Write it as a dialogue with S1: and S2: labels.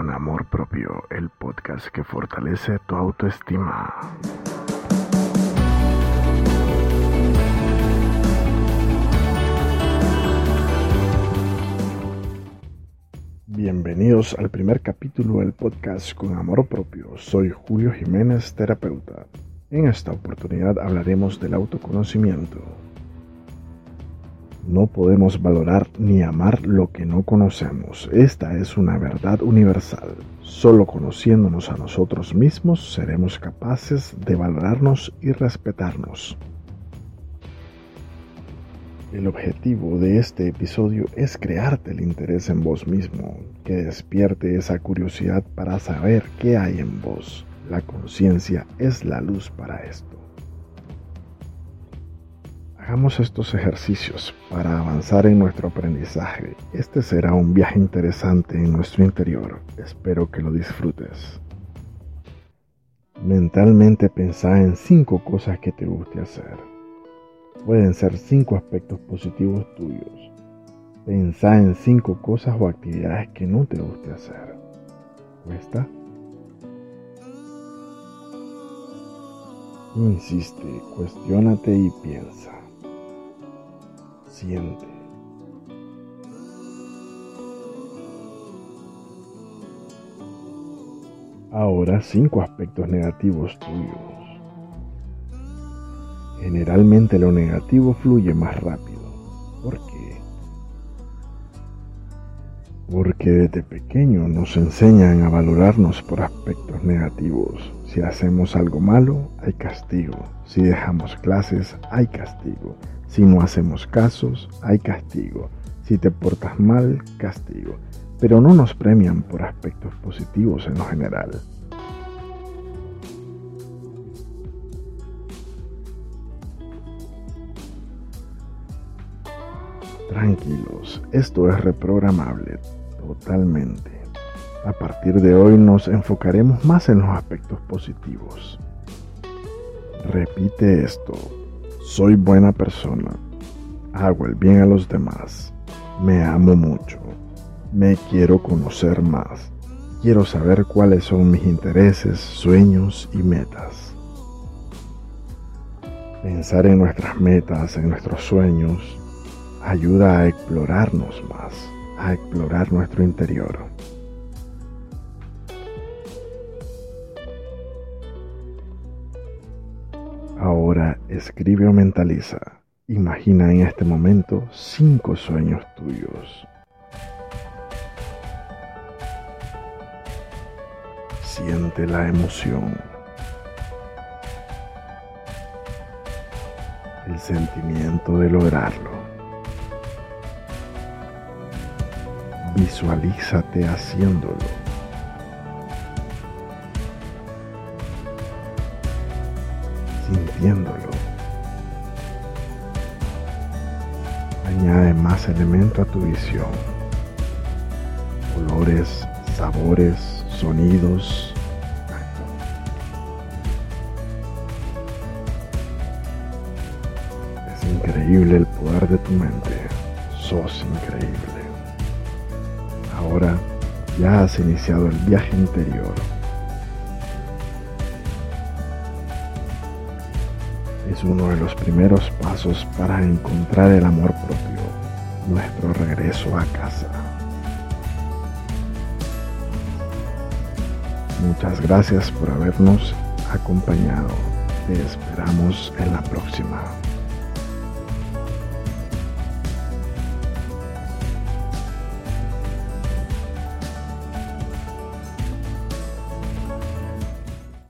S1: con amor propio, el podcast que fortalece tu autoestima. Bienvenidos al primer capítulo del podcast con amor propio. Soy Julio Jiménez, terapeuta. En esta oportunidad hablaremos del autoconocimiento. No podemos valorar ni amar lo que no conocemos. Esta es una verdad universal. Solo conociéndonos a nosotros mismos seremos capaces de valorarnos y respetarnos. El objetivo de este episodio es crearte el interés en vos mismo, que despierte esa curiosidad para saber qué hay en vos. La conciencia es la luz para esto. Hagamos estos ejercicios para avanzar en nuestro aprendizaje. Este será un viaje interesante en nuestro interior. Espero que lo disfrutes. Mentalmente pensá en cinco cosas que te guste hacer. Pueden ser cinco aspectos positivos tuyos. Pensá en cinco cosas o actividades que no te guste hacer. ¿Cuesta? Insiste, cuestiónate y piensa Ahora cinco aspectos negativos tuyos. Generalmente lo negativo fluye más rápido. ¿Por qué? Porque desde pequeño nos enseñan a valorarnos por aspectos negativos. Si hacemos algo malo, hay castigo. Si dejamos clases, hay castigo. Si no hacemos casos, hay castigo. Si te portas mal, castigo. Pero no nos premian por aspectos positivos en lo general. Tranquilos, esto es reprogramable totalmente. A partir de hoy nos enfocaremos más en los aspectos positivos. Repite esto soy buena persona. Hago el bien a los demás. Me amo mucho. Me quiero conocer más. Quiero saber cuáles son mis intereses, sueños y metas. Pensar en nuestras metas, en nuestros sueños, ayuda a explorarnos más, a explorar nuestro interior. Escribe o mentaliza. Imagina en este momento cinco sueños tuyos. Siente la emoción. El sentimiento de lograrlo. Visualízate haciéndolo. Sintiéndolo. Añade más elemento a tu visión. Colores, sabores, sonidos. Es increíble el poder de tu mente. Sos increíble. Ahora ya has iniciado el viaje interior es uno de los primeros pasos para encontrar el amor propio, nuestro regreso a casa. Muchas gracias por habernos acompañado. Te esperamos en la próxima.